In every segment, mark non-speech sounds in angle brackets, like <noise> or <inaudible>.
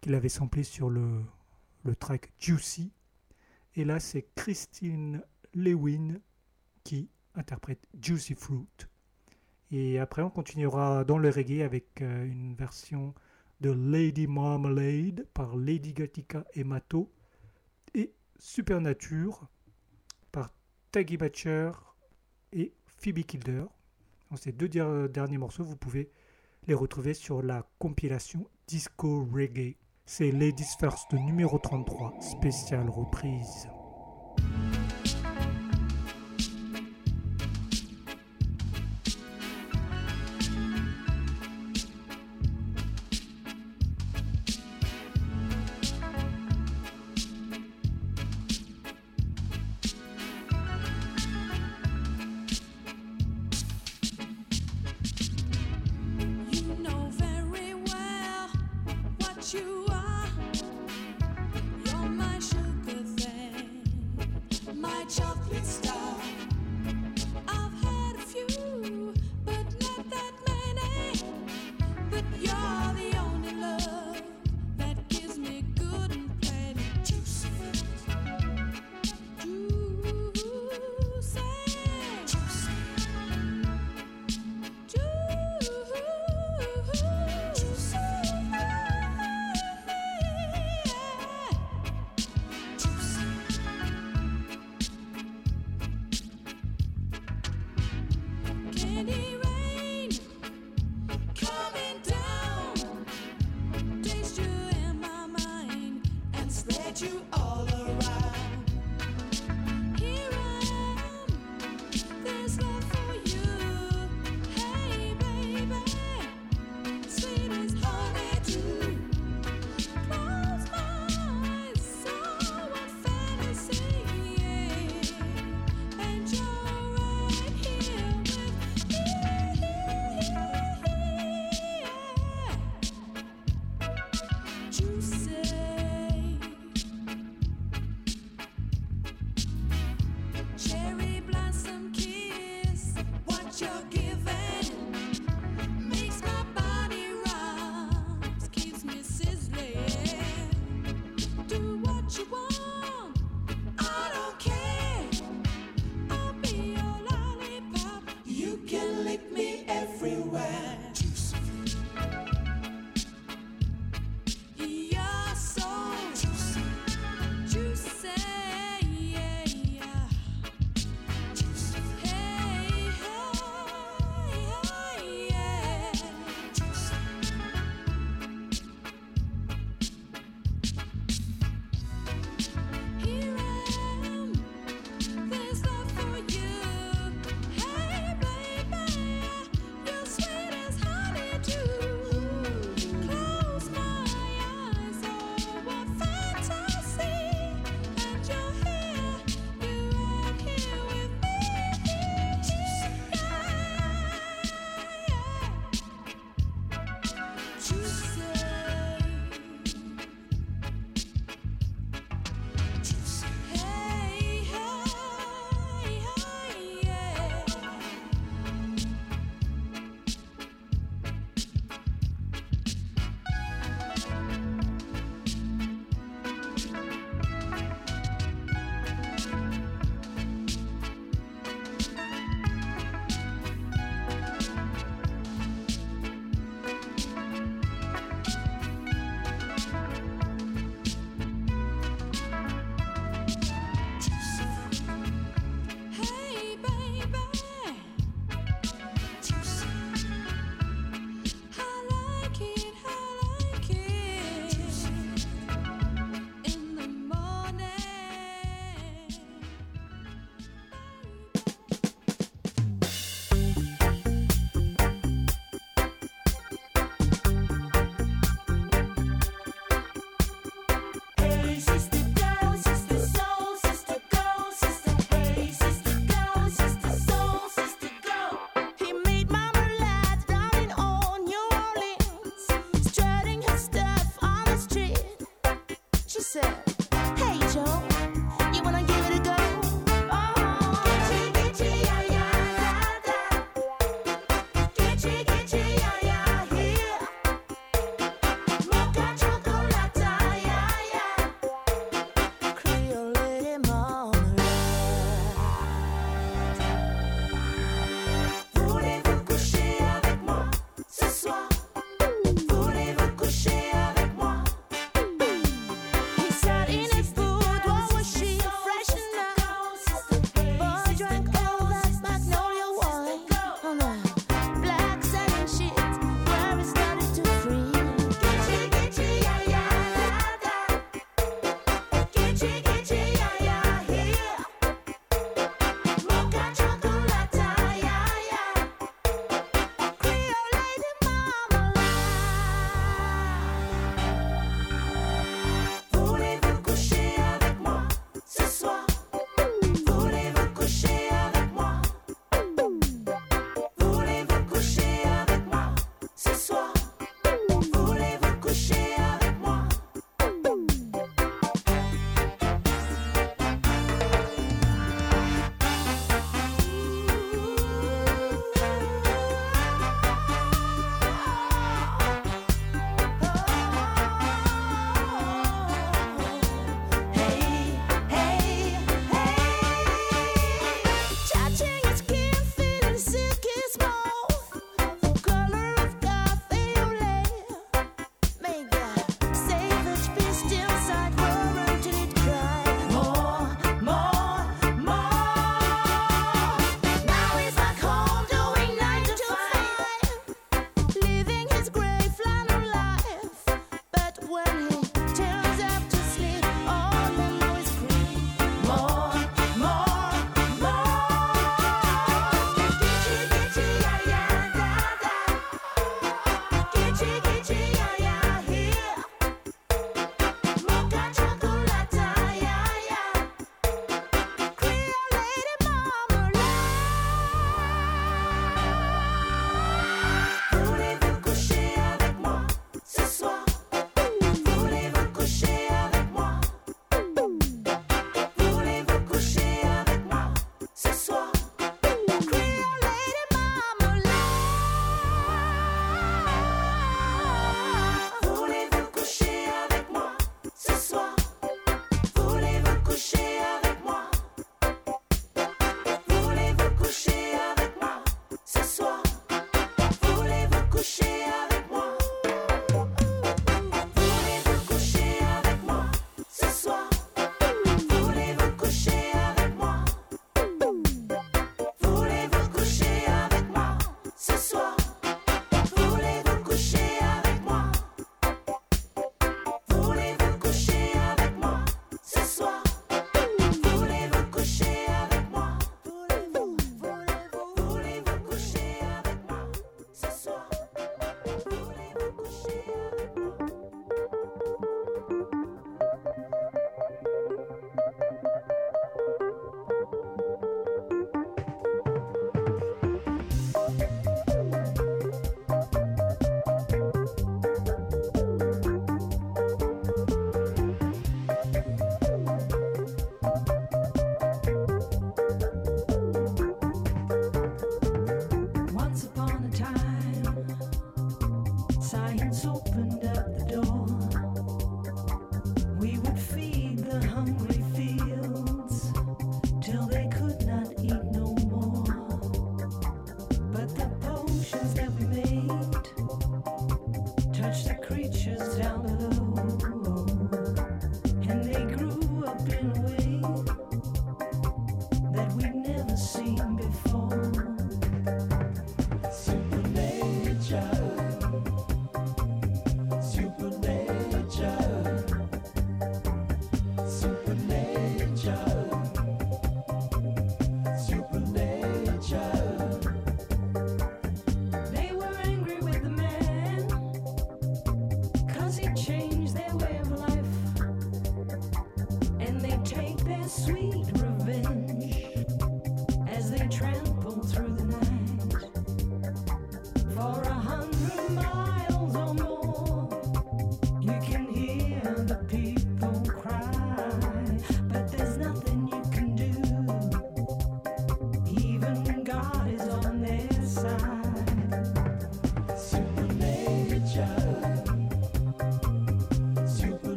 qu'il avait samplé sur le, le track Juicy. Et là, c'est Christine Lewin qui interprète Juicy Fruit. Et après, on continuera dans le reggae avec euh, une version de Lady Marmalade par Lady Gatica et Mato et Supernature par Taggy Batcher et Phoebe Kilder. Dans ces deux derniers morceaux, vous pouvez les retrouver sur la compilation Disco Reggae. C'est Ladies First numéro 33, spéciale reprise.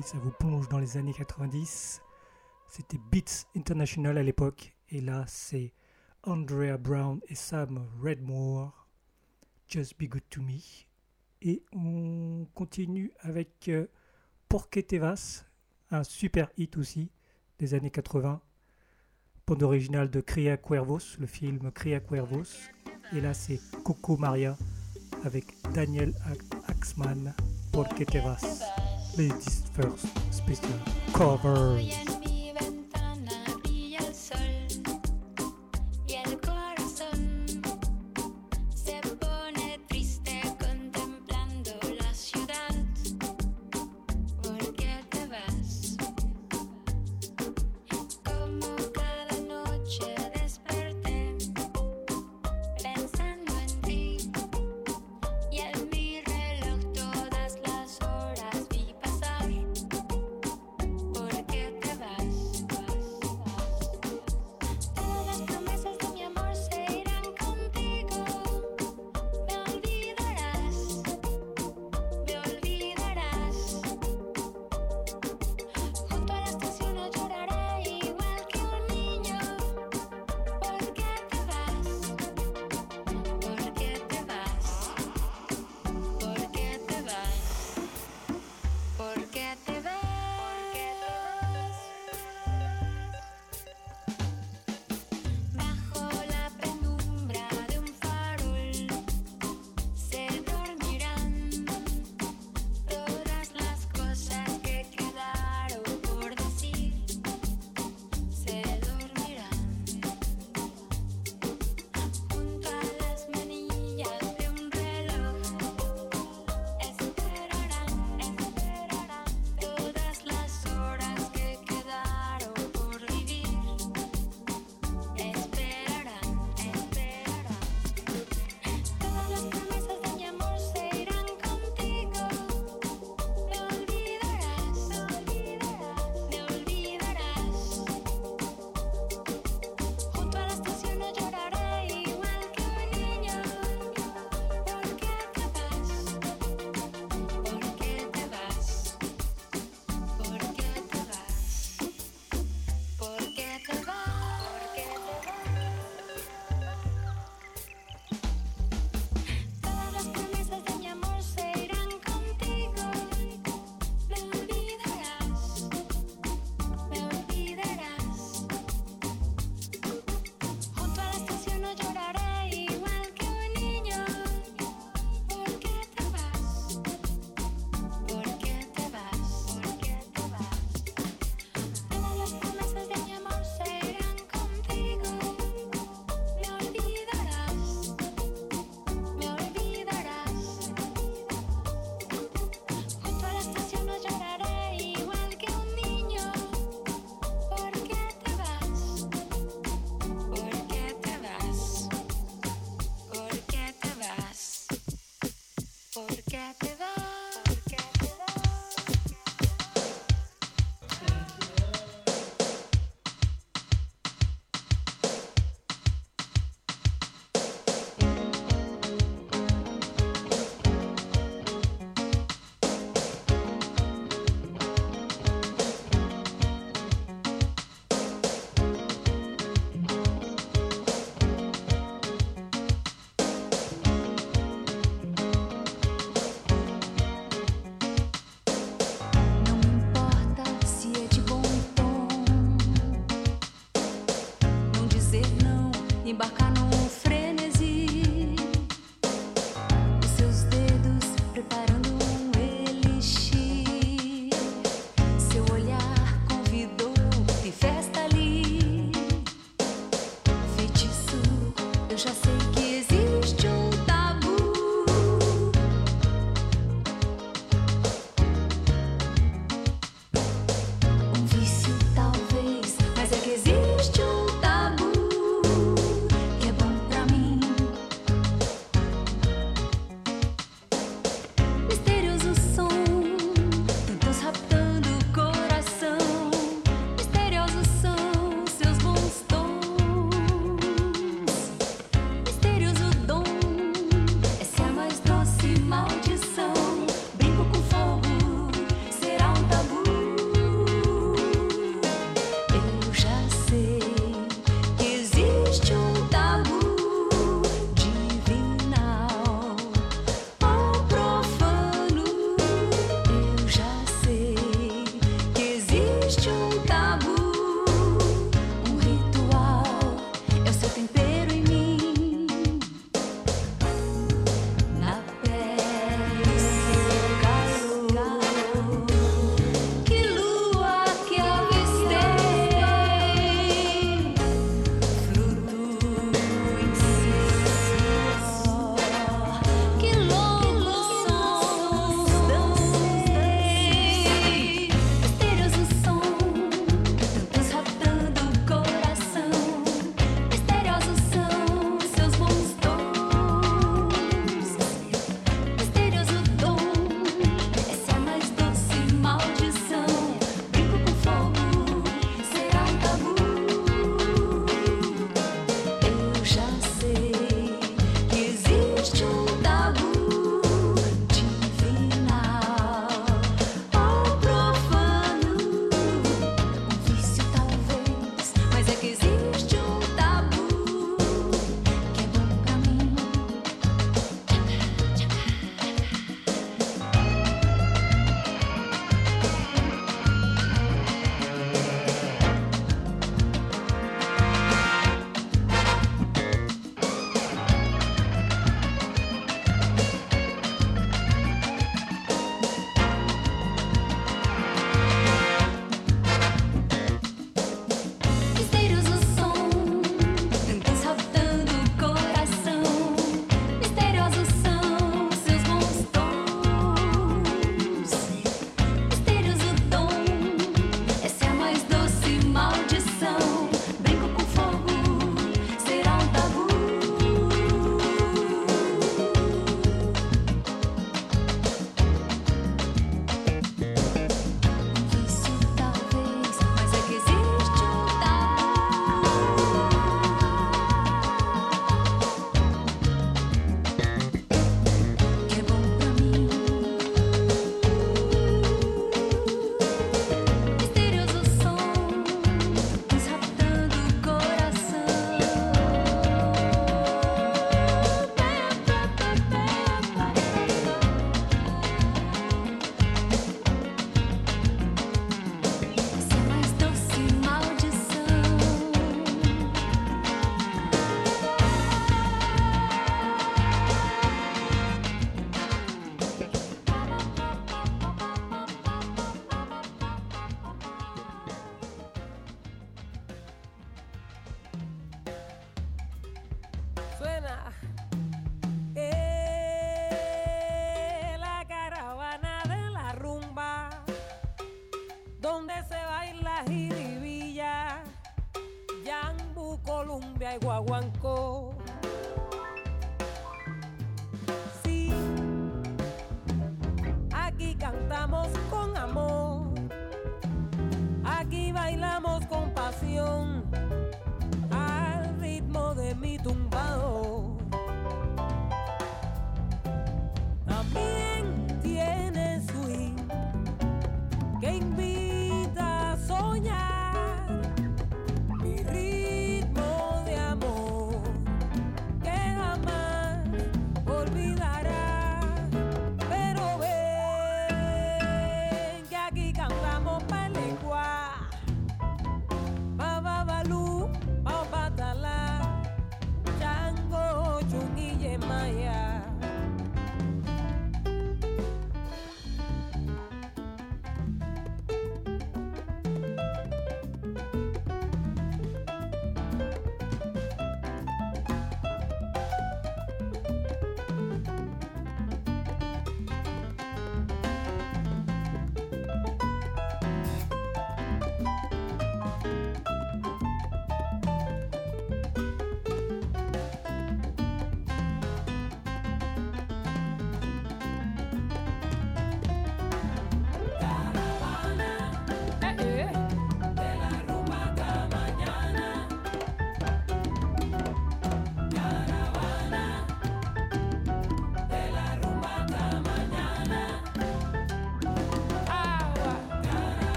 Ça vous plonge dans les années 90. C'était Beats International à l'époque, et là c'est Andrea Brown et Sam Redmore, Just Be Good to Me. Et on continue avec euh, Porque Tevas, un super hit aussi des années 80, bande originale de Cria Cuervos, le film Cria Cuervos. Et là c'est Coco Maria avec Daniel Axman, Porque Tevas. Ladies First Special Cover.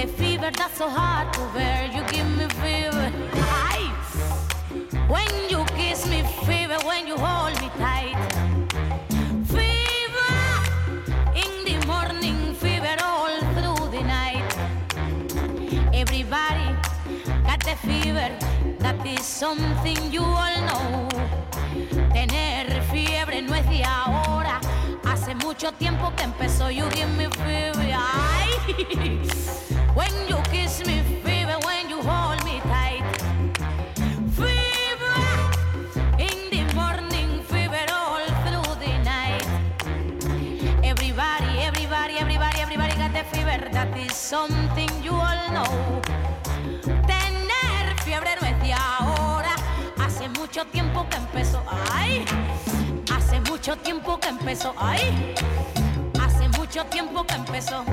the fever that's so hard to bear. You give me fever. When you kiss me, fever, when you hold me tight. Fever in the morning, fever all through the night. Everybody got the fever. That is something you all know. Tener fiebre no es de ahora. Hace mucho tiempo que empezó You Give Me Fever. Ay. <laughs> tiempo que empezó. Ay, hace mucho tiempo que empezó.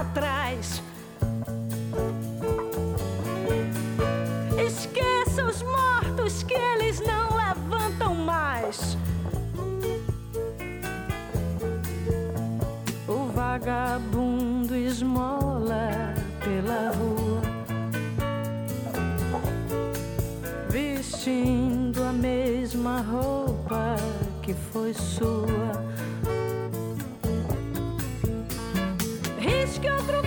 atrás. Esqueça os mortos que eles não levantam mais. O vagabundo esmola pela rua, vestindo a mesma roupa que foi sua. девочки вокруг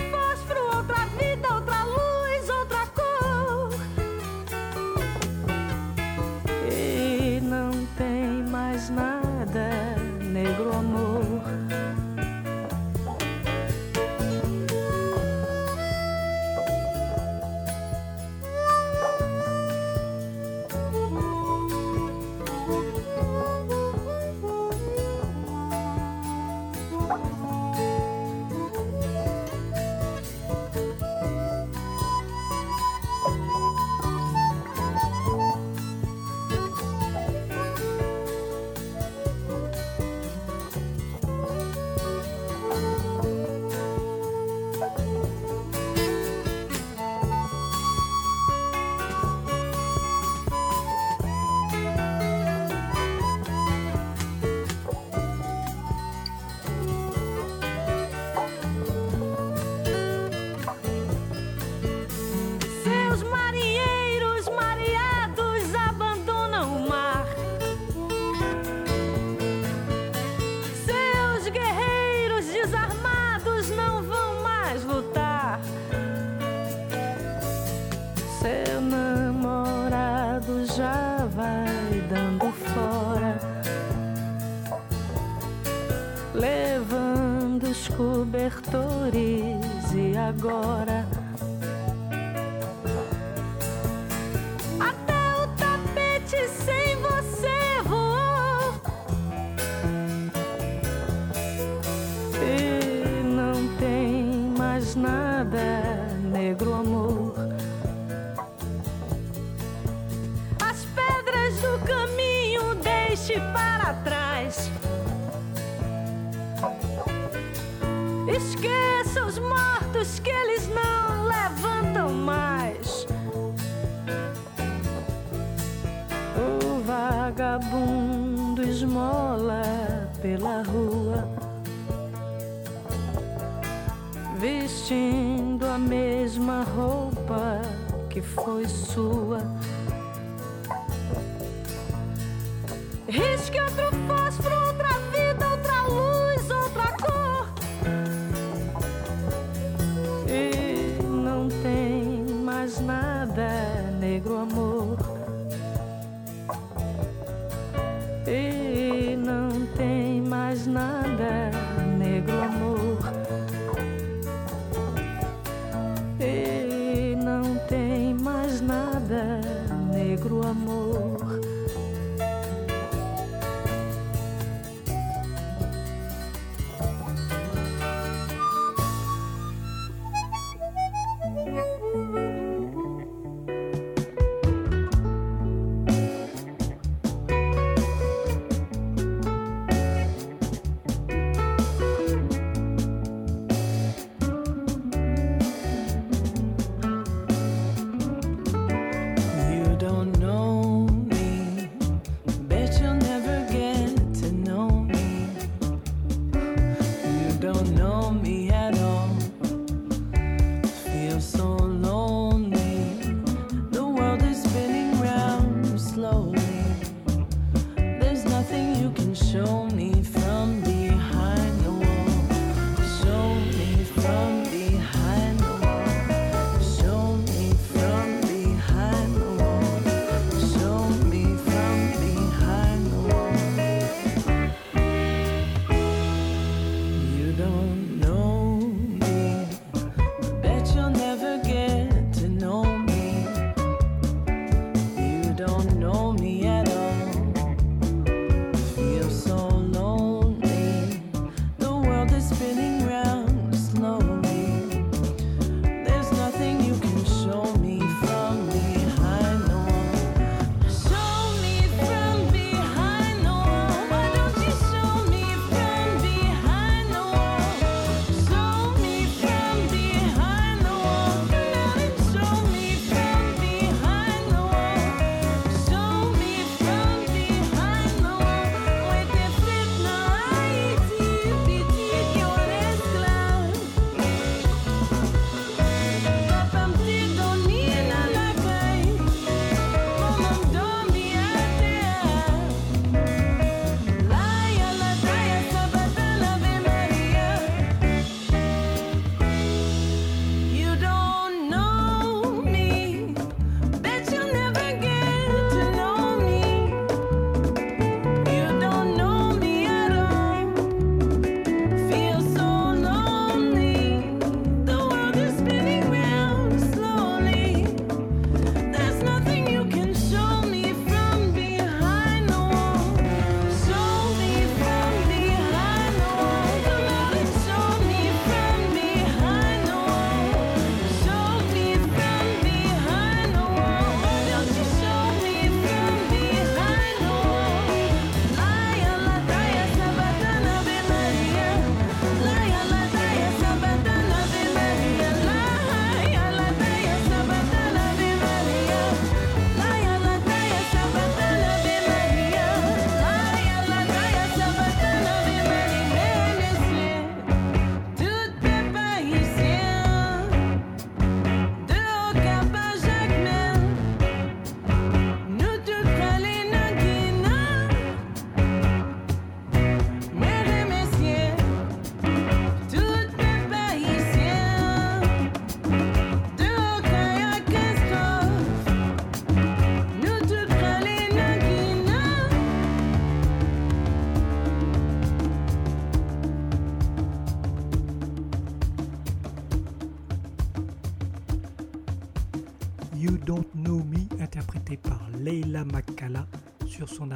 sur son,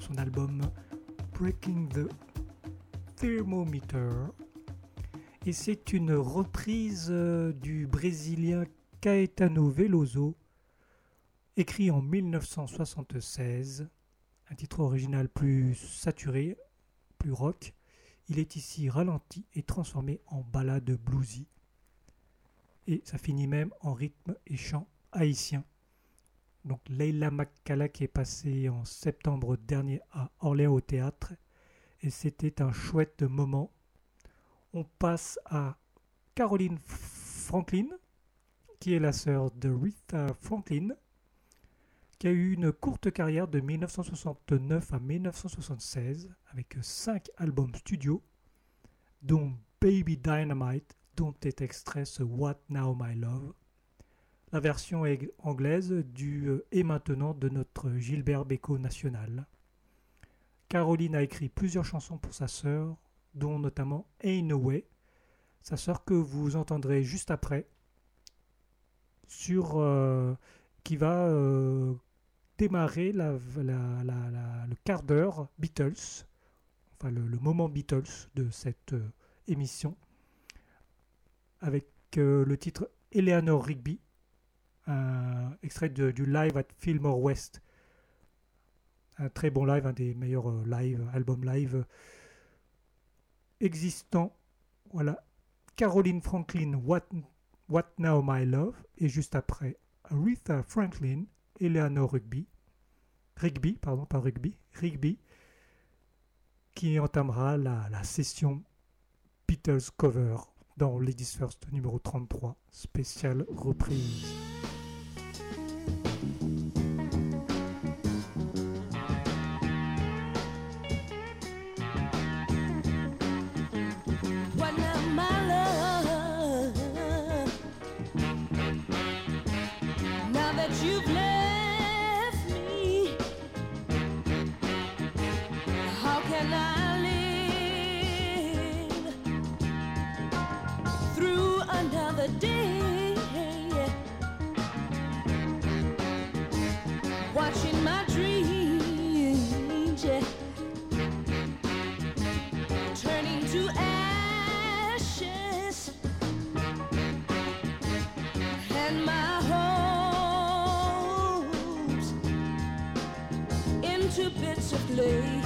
son album Breaking the Thermometer. Et c'est une reprise euh, du Brésilien Caetano Veloso, écrit en 1976, un titre original plus saturé, plus rock. Il est ici ralenti et transformé en ballade bluesy. Et ça finit même en rythme et chant haïtien donc Leila McCalla qui est passée en septembre dernier à Orléans au théâtre. Et c'était un chouette moment. On passe à Caroline Franklin, qui est la sœur de Rita Franklin, qui a eu une courte carrière de 1969 à 1976 avec cinq albums studio, dont Baby Dynamite, dont est extrait ce What Now My Love. La version anglaise du euh, Et maintenant de notre Gilbert Bécaud national. Caroline a écrit plusieurs chansons pour sa sœur, dont notamment Ain't No sa sœur que vous entendrez juste après, sur, euh, qui va euh, démarrer la- le quart d'heure Beatles, enfin le, moment Beatles de cette émission, avec le titre Eleanor Rigby, un extrait du live at Fillmore West. Un très bon live, un des meilleurs euh, live, albums live euh, existants. Voilà. Caroline Franklin, What, What Now My Love. Et juste après, Aretha Franklin, Eleanor Rigby. Rigby, pardon, pas Rugby. Rigby. Qui entamera la, la session Beatles cover dans Ladies First numéro 33, spéciale reprise. place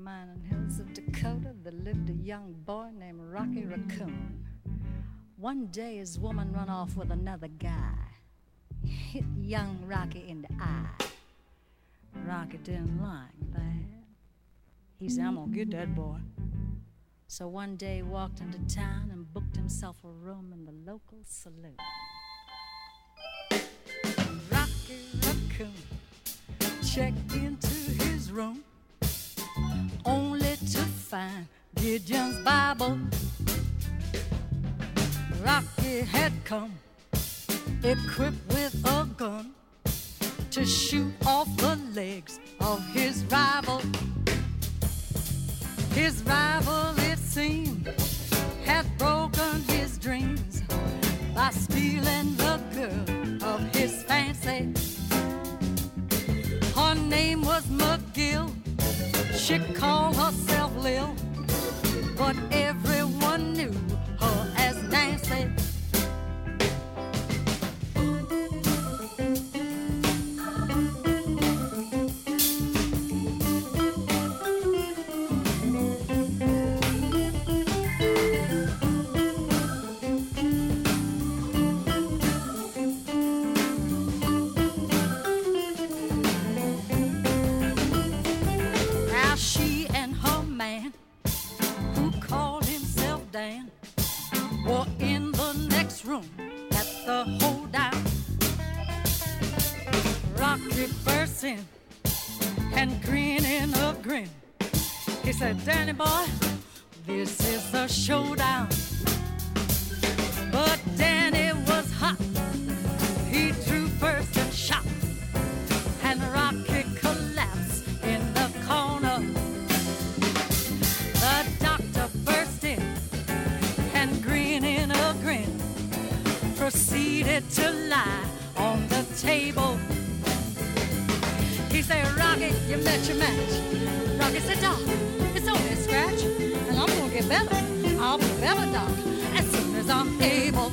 in the mining hills of Dakota, there lived a young boy named Rocky Raccoon. One day, his woman run off with another guy, hit young Rocky in the eye. Rocky didn't like that. He said, I'm gonna get that boy. So one day he walked into town and booked himself a room in the local saloon. Rocky Raccoon checked into his room find Gideon's Bible. Rocky had come equipped with a gun to shoot off the legs of his rival. His rival, it seemed, had broken his dreams by stealing the girl of his fancy. Her name was. She called herself Lil, but everyone knew her as Nancy. In and grinning a grin. He said, Danny boy, this is a showdown. But Danny was hot. He drew first and shot and Rocky collapsed in the corner. The doctor burst in and grinning a grin proceeded to lie on the table. Said, Rocky, you met your match. Rocky said, Doc, it's only a scratch, and I'm gonna get better. I'll be better, Doc, as soon as I'm able.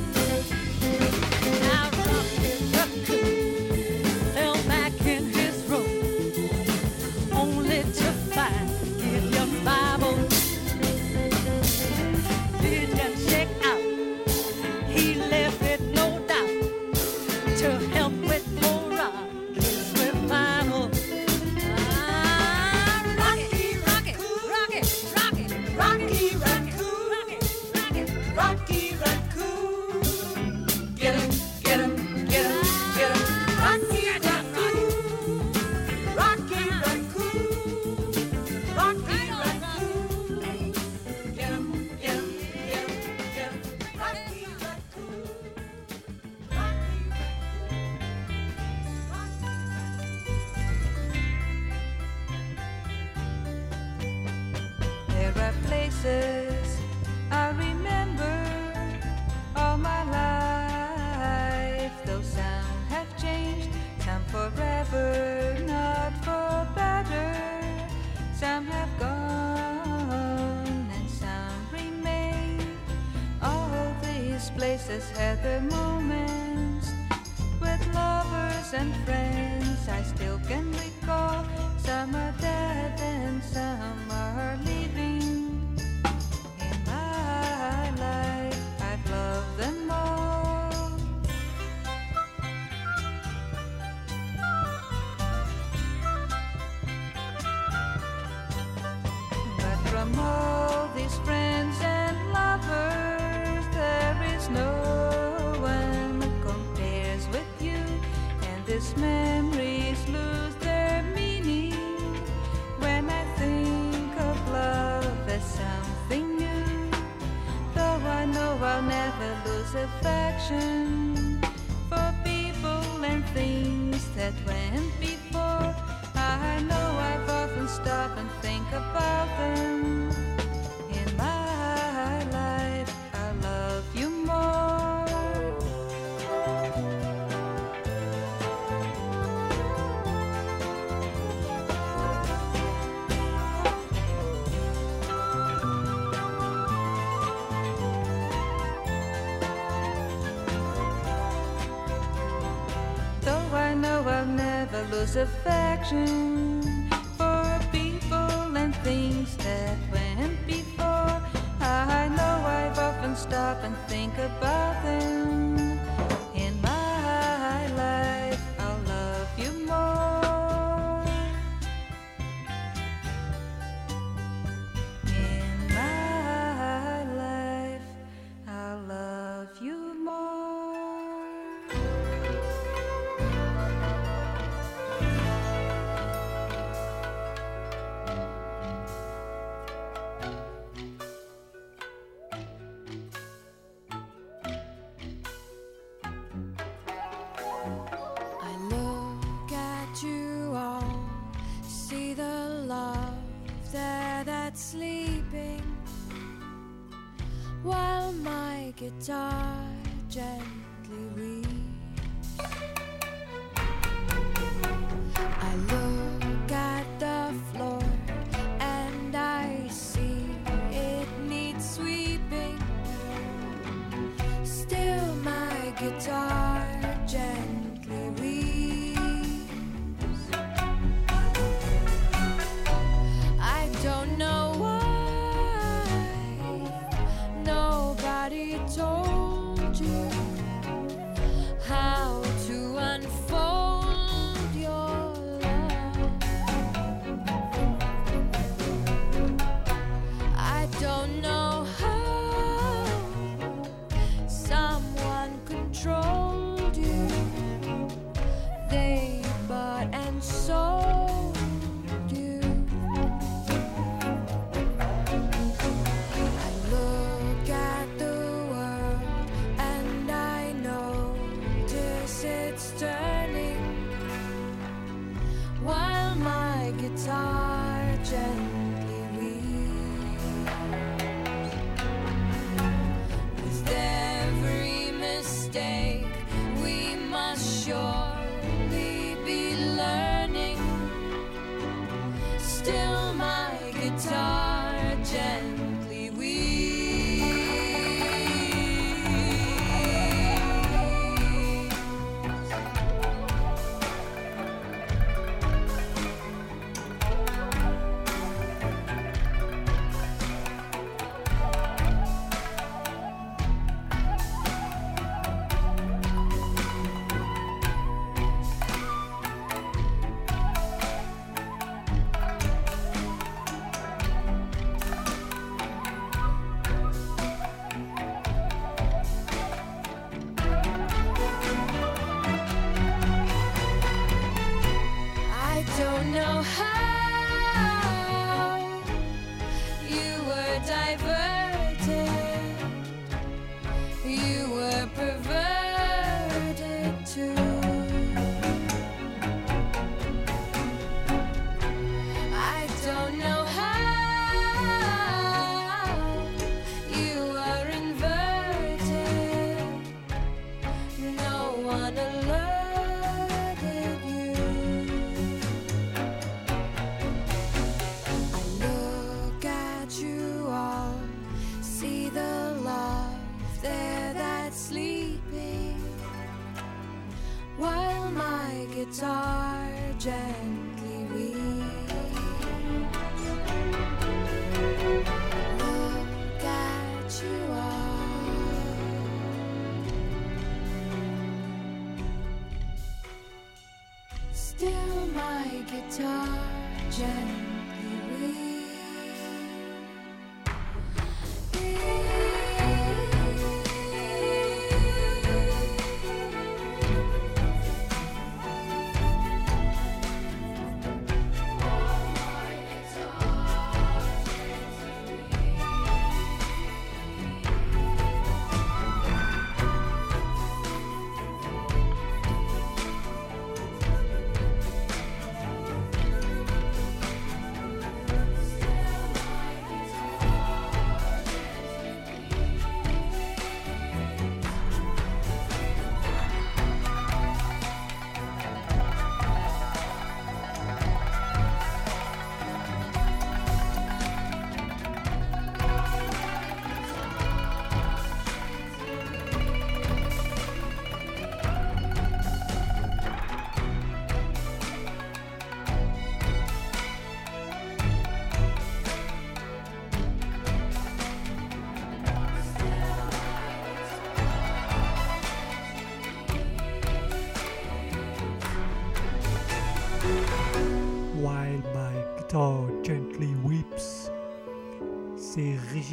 disaffection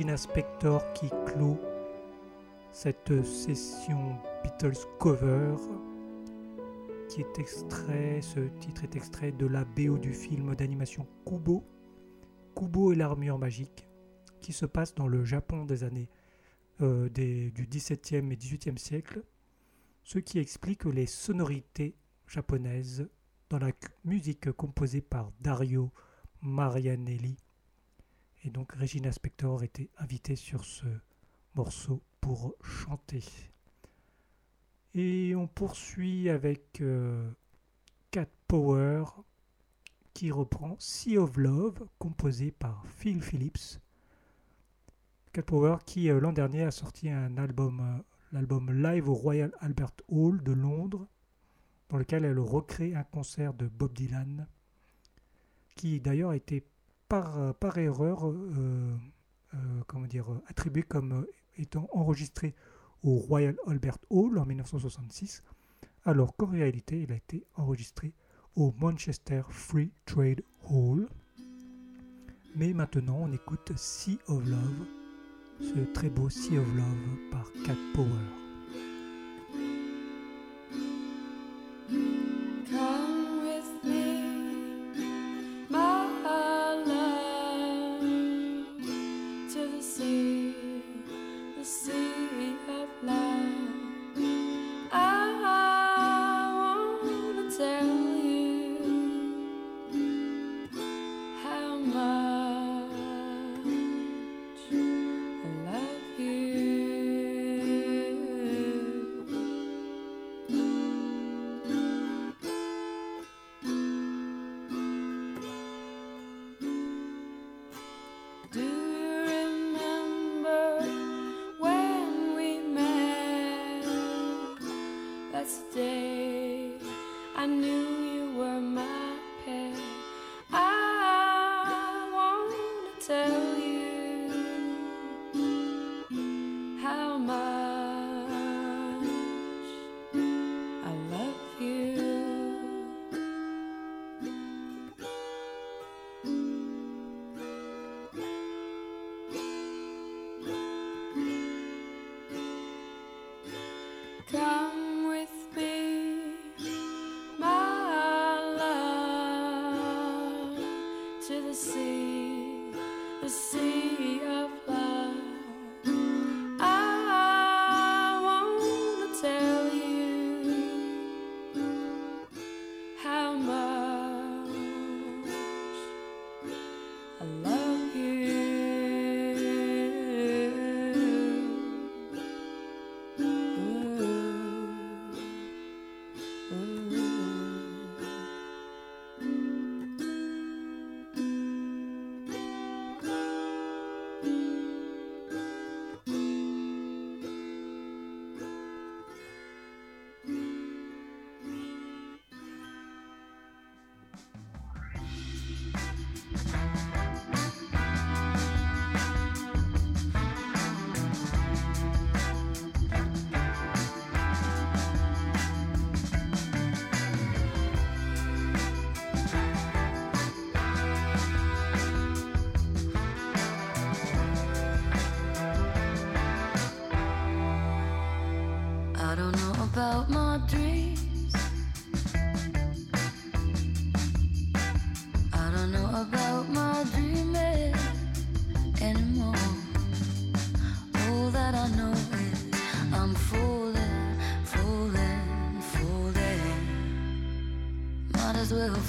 Regina qui clôt cette session Beatles cover qui est extrait, ce titre est extrait de la BO du film d'animation Kubo, Kubo et l'armure magique, qui se passe dans le Japon des années euh, des- du XVIIe et XVIIIe siècle, ce qui explique les sonorités japonaises dans la musique composée par Dario Marianelli. Et donc Regina Spector était invitée sur ce morceau pour chanter. Et on poursuit avec euh, Cat Power qui reprend Sea of Love composé par Phil Phillips. Cat Power qui euh, l'an dernier a sorti un album, euh, l'album live au Royal Albert Hall de Londres dans lequel elle recrée un concert de Bob Dylan qui d'ailleurs a été par, euh, par erreur euh, euh, comment attribué comme étant enregistré au Royal Albert Hall en 1966, alors qu'en réalité il a été enregistré au Manchester Free Trade Hall. Mais maintenant on écoute Sea of Love, ce très beau Sea of Love par Cat Power.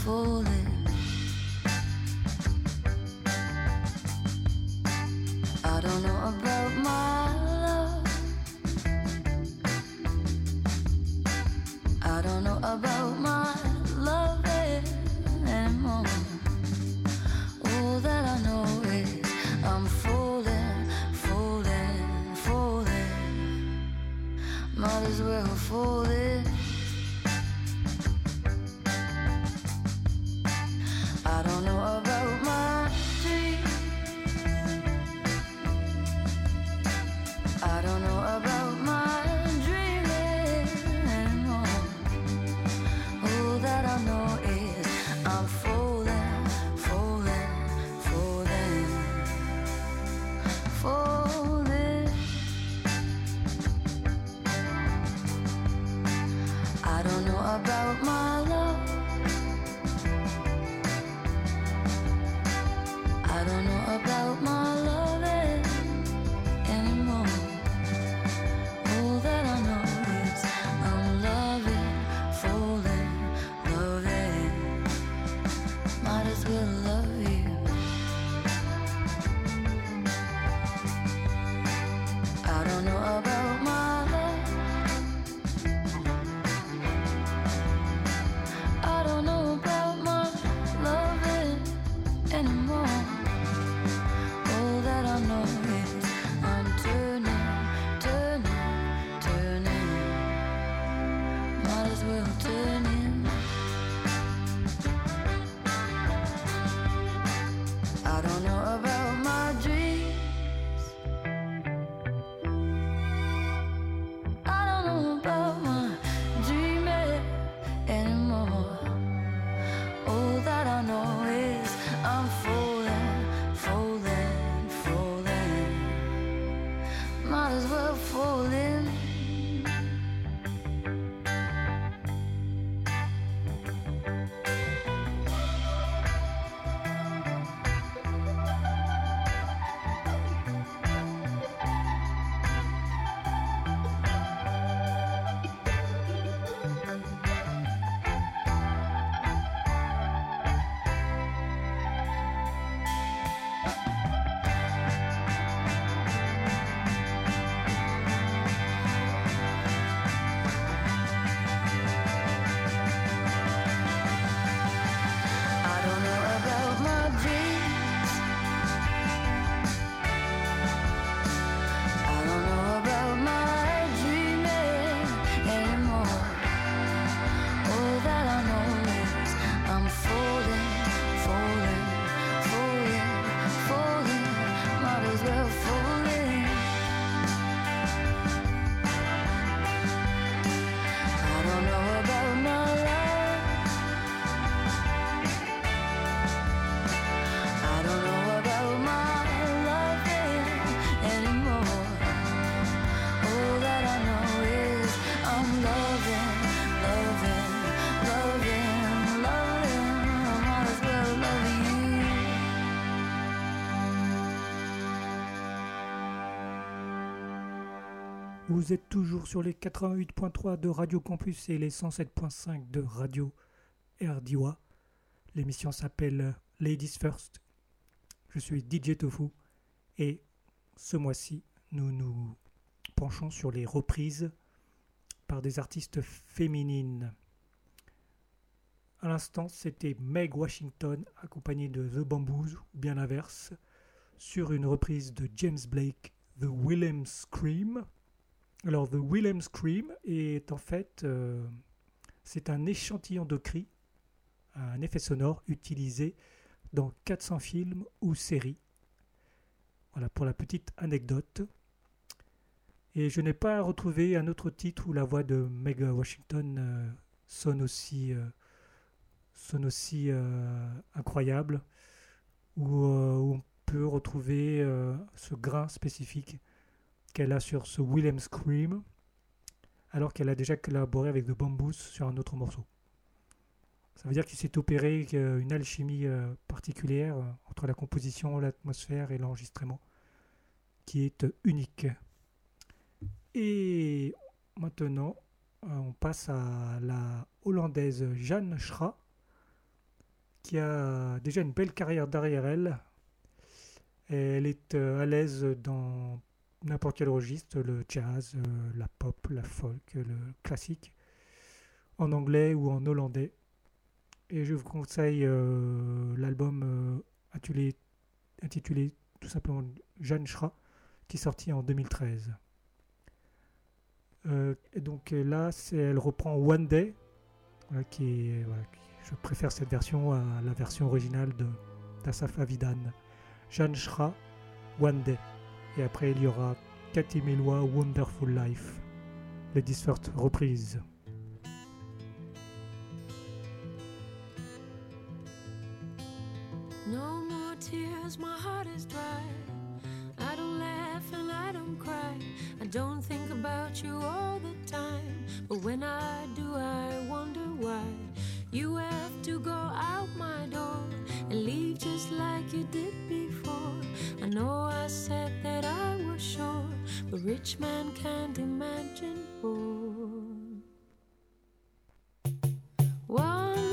falling. Vous êtes toujours sur les 88.3 de Radio Campus et les 107.5 de Radio RDIWA. L'émission s'appelle Ladies First. Je suis DJ Tofu et ce mois-ci, nous nous penchons sur les reprises par des artistes féminines. À l'instant, c'était Meg Washington accompagnée de The Bamboos, ou bien l'inverse, sur une reprise de James Blake, The Willem Scream. Alors, The Willem Scream est en fait, euh, c'est un échantillon de cris, un effet sonore utilisé dans 400 films ou séries. Voilà pour la petite anecdote. Et je n'ai pas retrouvé un autre titre où la voix de Meg Washington euh, sonne aussi, euh, sonne aussi incroyable, où, on peut retrouver ce grain spécifique qu'elle a sur ce Willem Scream, alors qu'elle a déjà collaboré avec The Bamboos sur un autre morceau. Ça veut dire qu'il s'est opéré une alchimie euh, particulière euh, entre la composition, l'atmosphère et l'enregistrement, qui est euh, unique. Et maintenant, on passe à la hollandaise Jeanne Schra, qui a déjà une belle carrière derrière elle. Elle est à l'aise dans n'importe quel registre, le jazz, euh, la pop, la folk, le classique, en anglais ou en hollandais. Et je vous conseille euh, l'album euh, intitulé, tout simplement Jeanne Schra, qui est sorti en 2013. Euh, et donc euh, là, elle reprend One qui je préfère cette version à la version originale de Avidan. Jeanne Schra, One Day. Et après, il y aura Cathy Melua, Wonderful Life. Les First reprise. No more tears, my heart is dry. I don't laugh and I don't cry. I don't think about you all the time. But when I do, I wonder why. You have to go out my door and leave just like you did. I know I said that I was sure, but rich man can't imagine poor. One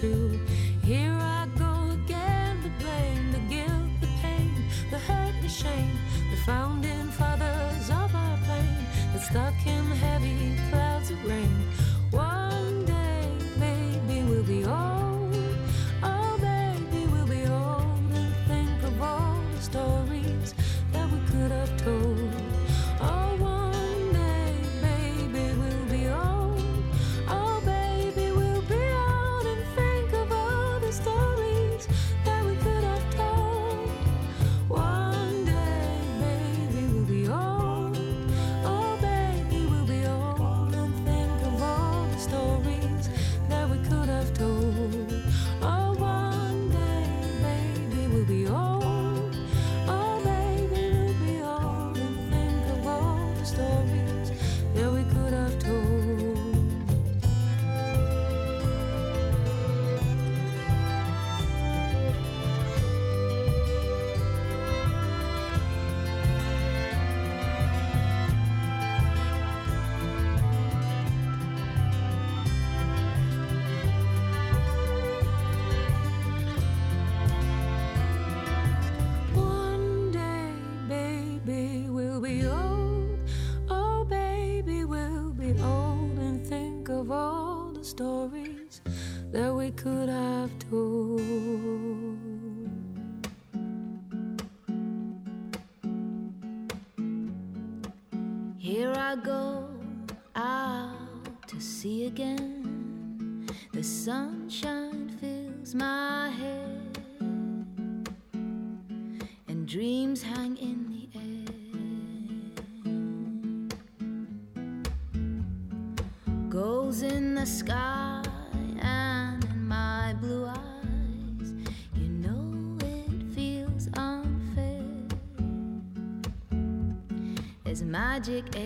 true. sunshine fills my head and dreams hang in the air. Goals in the sky and in my blue eyes you know it feels unfair. There's magic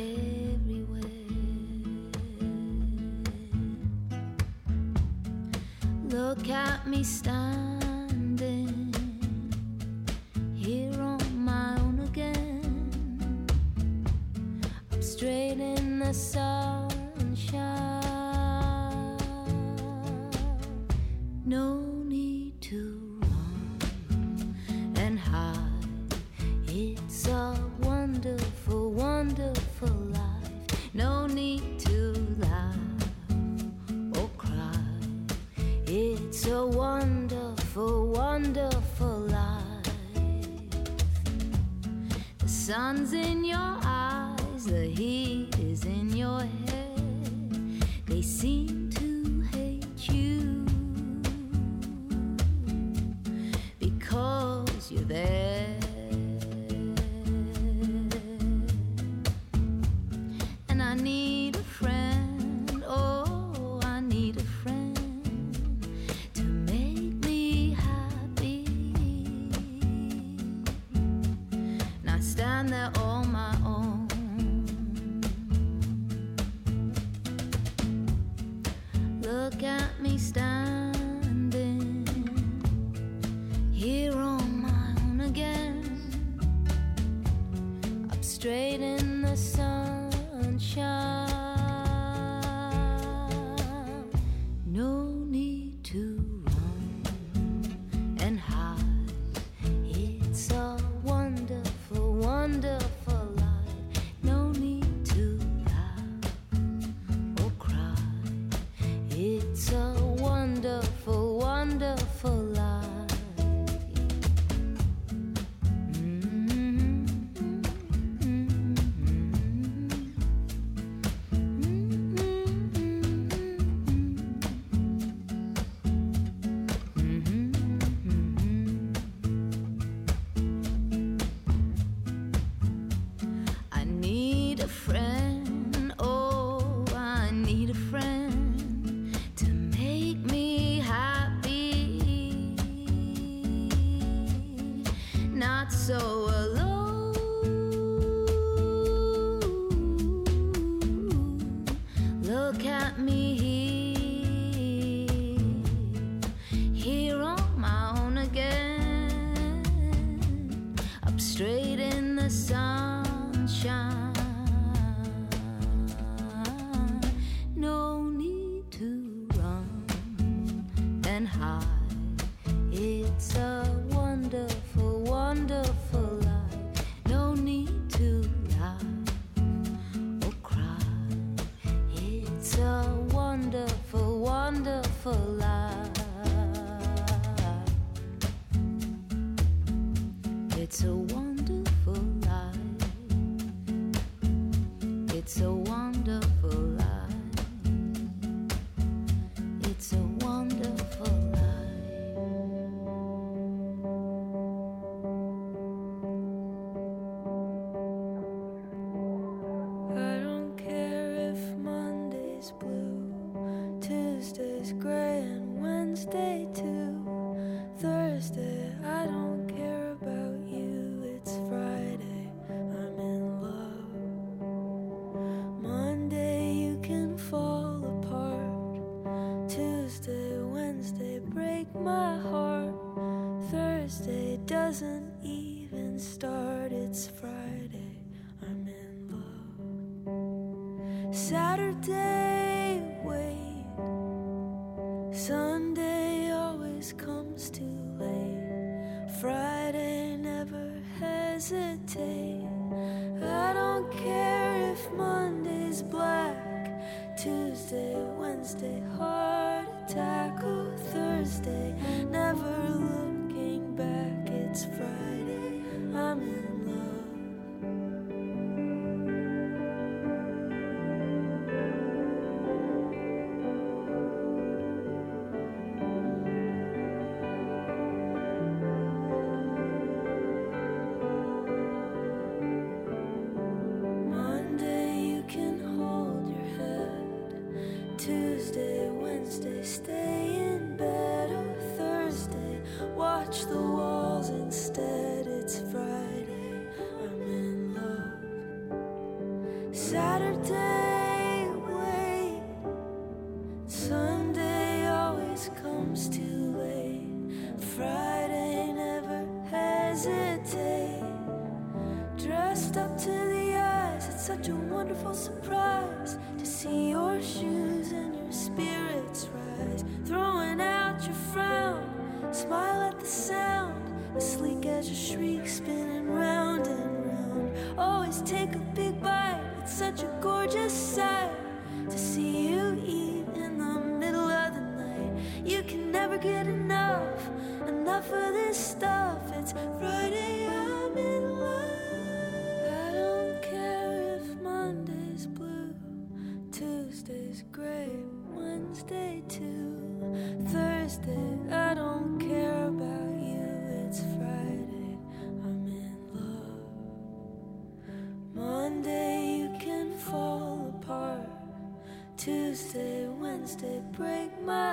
My.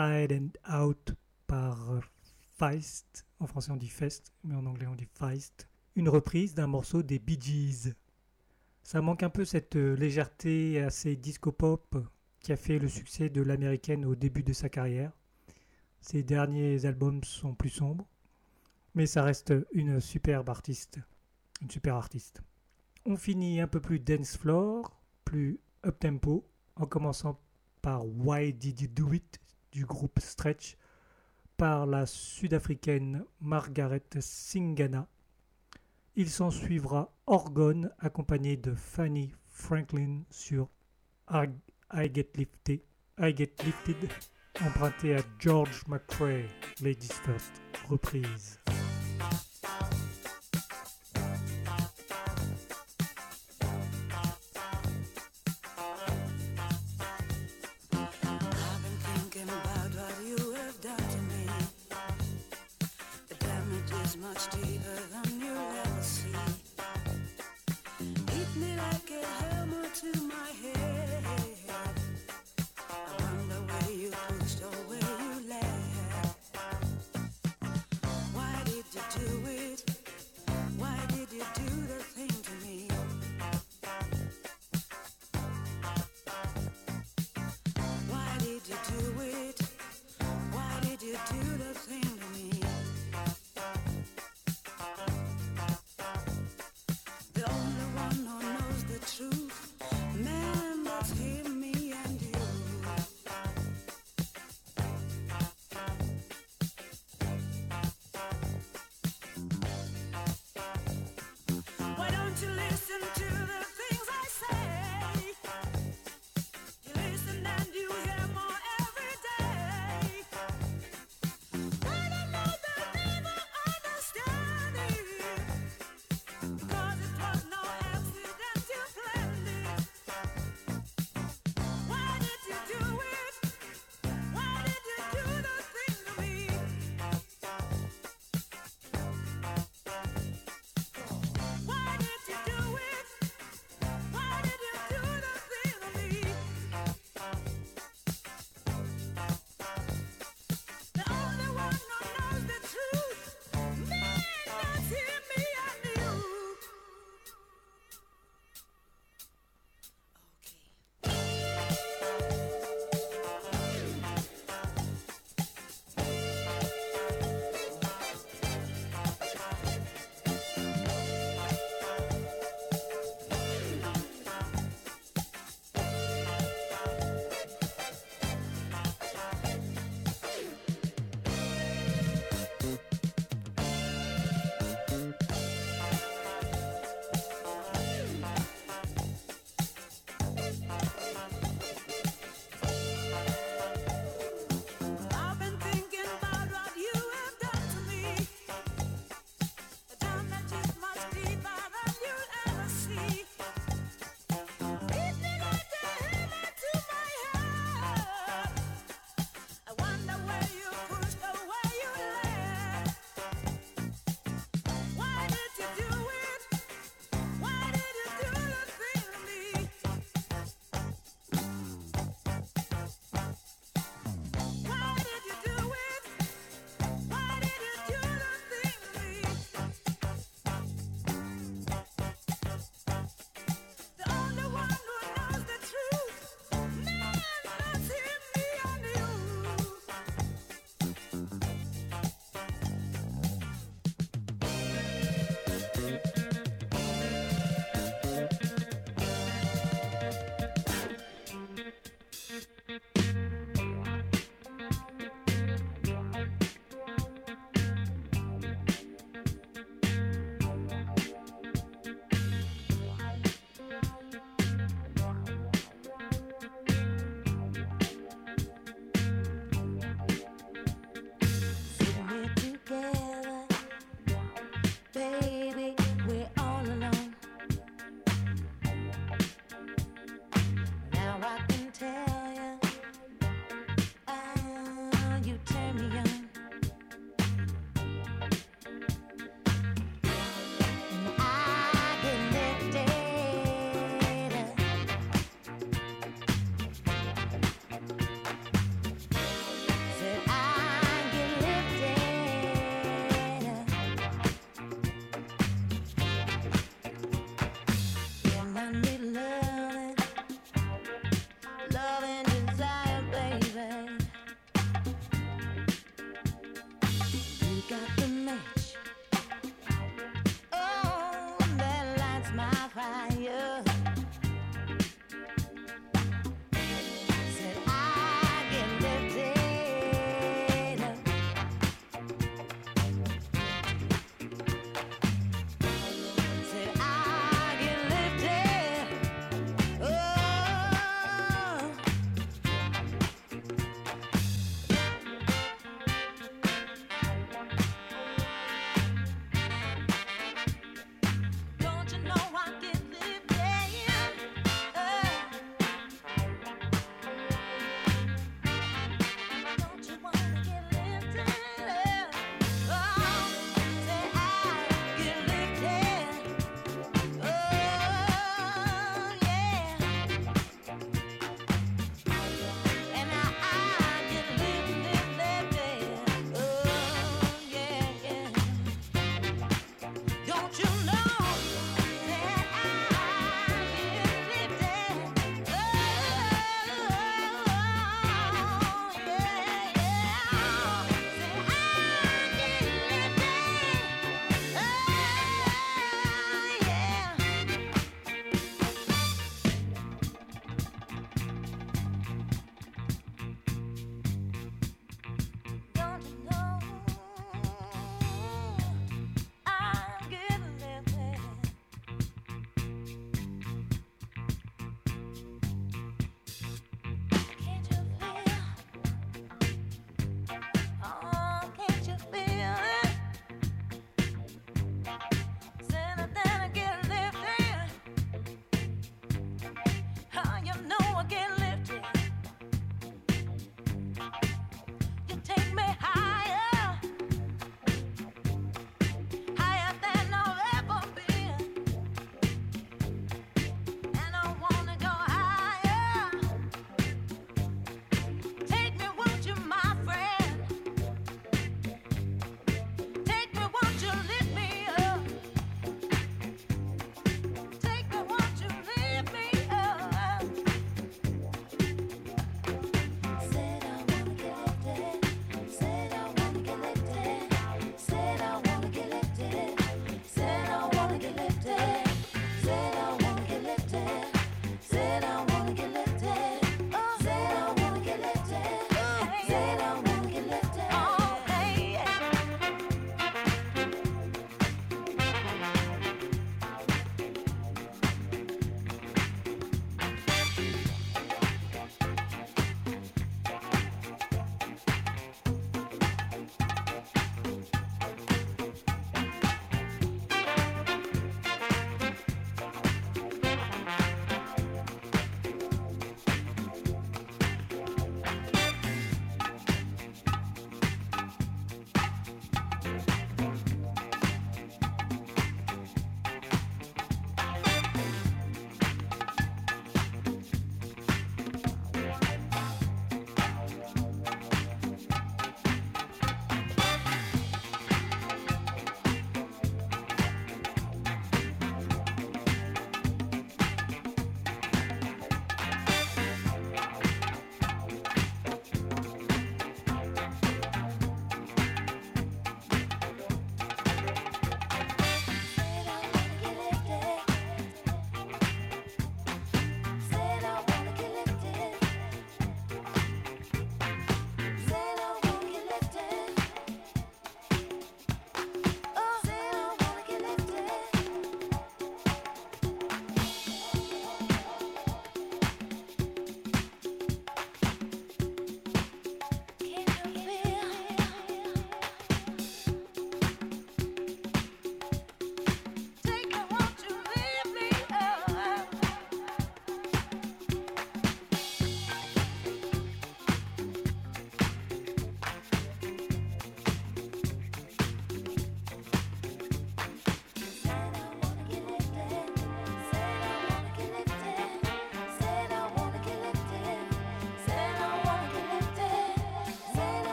Inside and Out par euh, Feist. En français on dit Fest, mais en anglais on dit Feist. Une reprise d'un morceau des Bee Gees. Ça manque un peu cette euh, légèreté assez disco-pop qui a fait le succès de l'américaine au début de sa carrière. Ses derniers albums sont plus sombres, mais ça reste une superbe artiste. Une super artiste. On finit un peu plus dance floor, plus up tempo, en commençant par Why Did You Do It? Du groupe Stretch par la sud-africaine Margaret Singana. Il s'en suivra Orgone accompagné de Fanny Franklin sur I, Get Lifted, I Get Lifted emprunté à George McRae, Ladies First, reprise.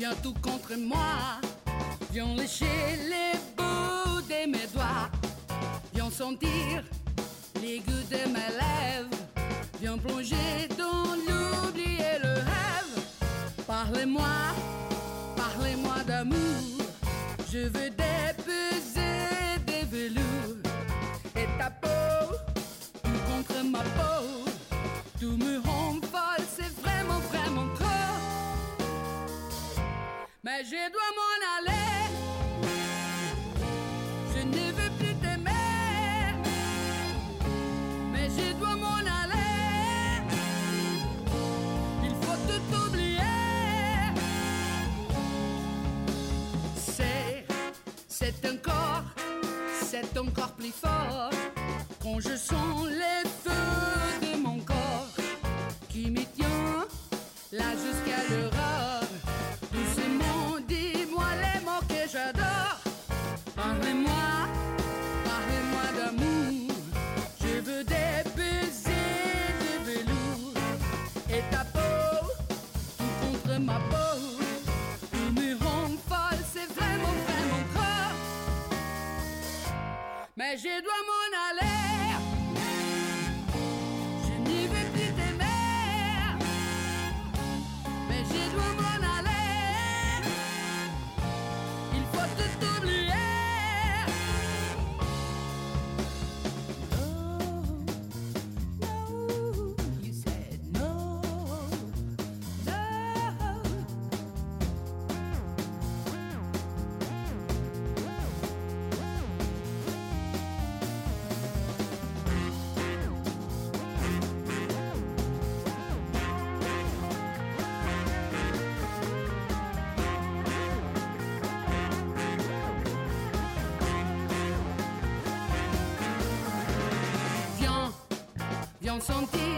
Viens tout contre moi. Viens lécher les bouts de mes doigts. Viens sentir les de mes lèvres. Viens plonger dans l'oubli et le rêve. Parlez-moi, parlez-moi d'amour. Je veux dépaiser c'est encore plus fort. Viens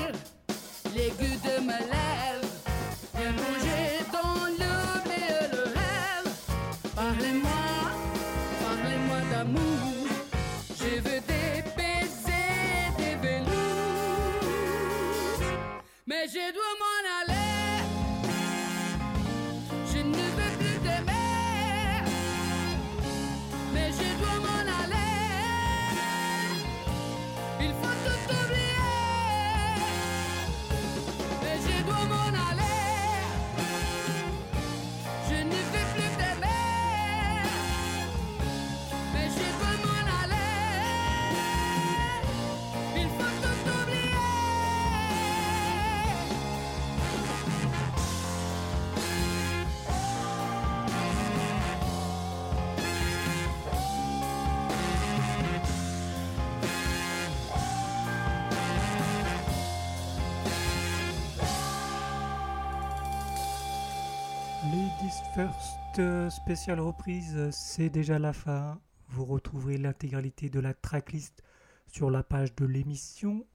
First, euh, spéciale reprise, euh, c'est déjà la fin. Vous retrouverez l'intégralité de la tracklist sur la page de l'émission,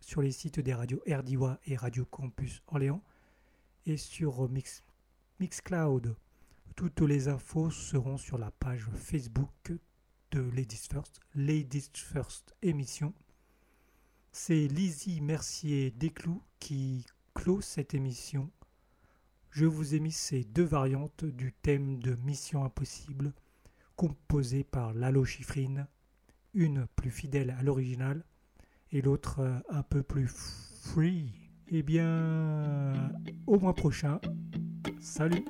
sur les sites des radios RDIWA et Radio Campus Orléans, et sur euh, Mix, Mixcloud. Toutes les infos seront sur la page Facebook de Ladies First, Ladies First émission. C'est Lizzie Mercier Desclous qui clôt cette émission. Je vous ai mis ces deux variantes du thème de Mission Impossible, composées par Lalo Schifrin, une plus fidèle à l'original et l'autre euh, un peu plus free. Eh bien, au mois prochain, salut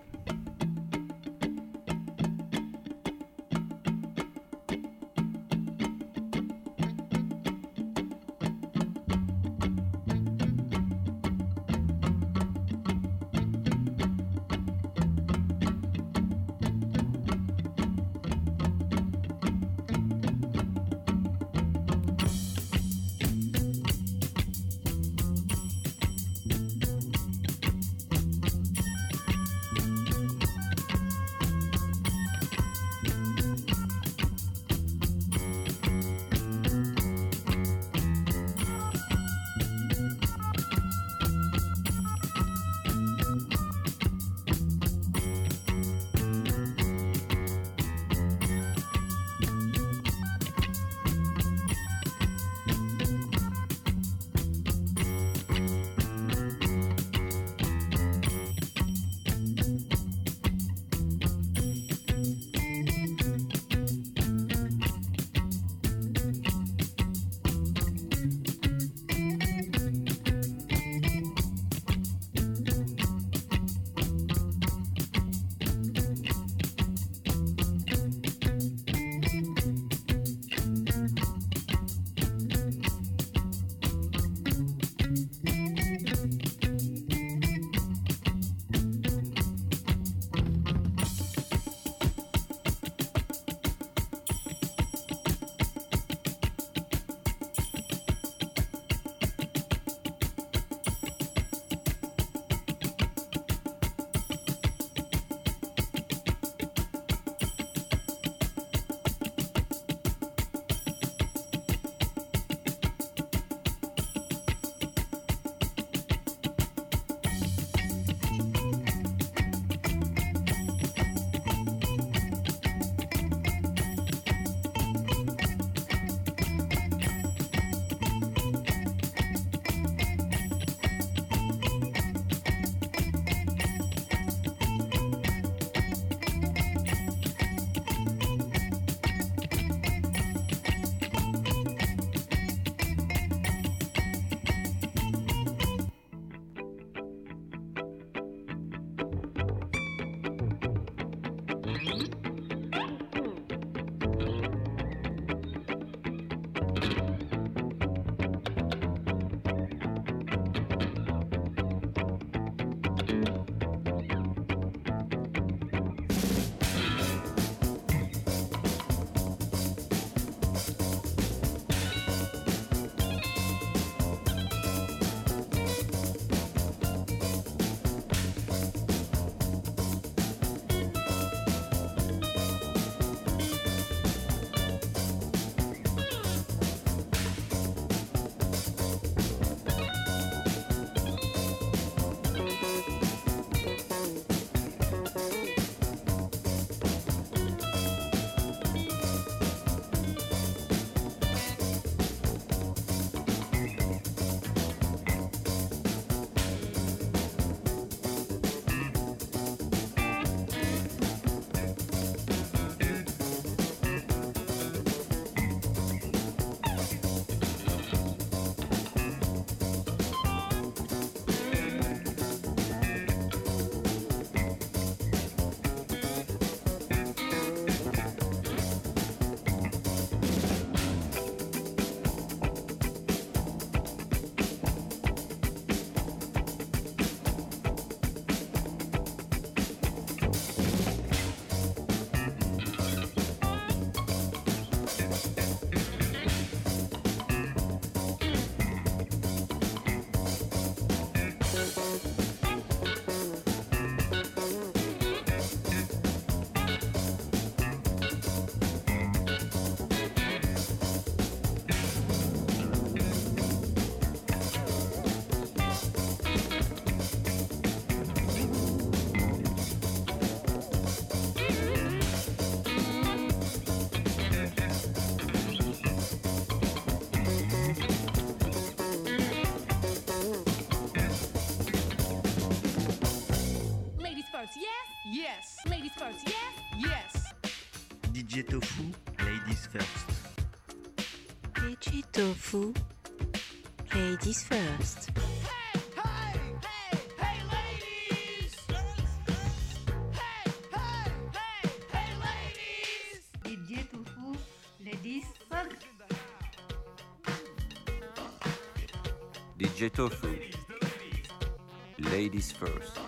Tofu, ladies first. DJ Tofu, ladies first.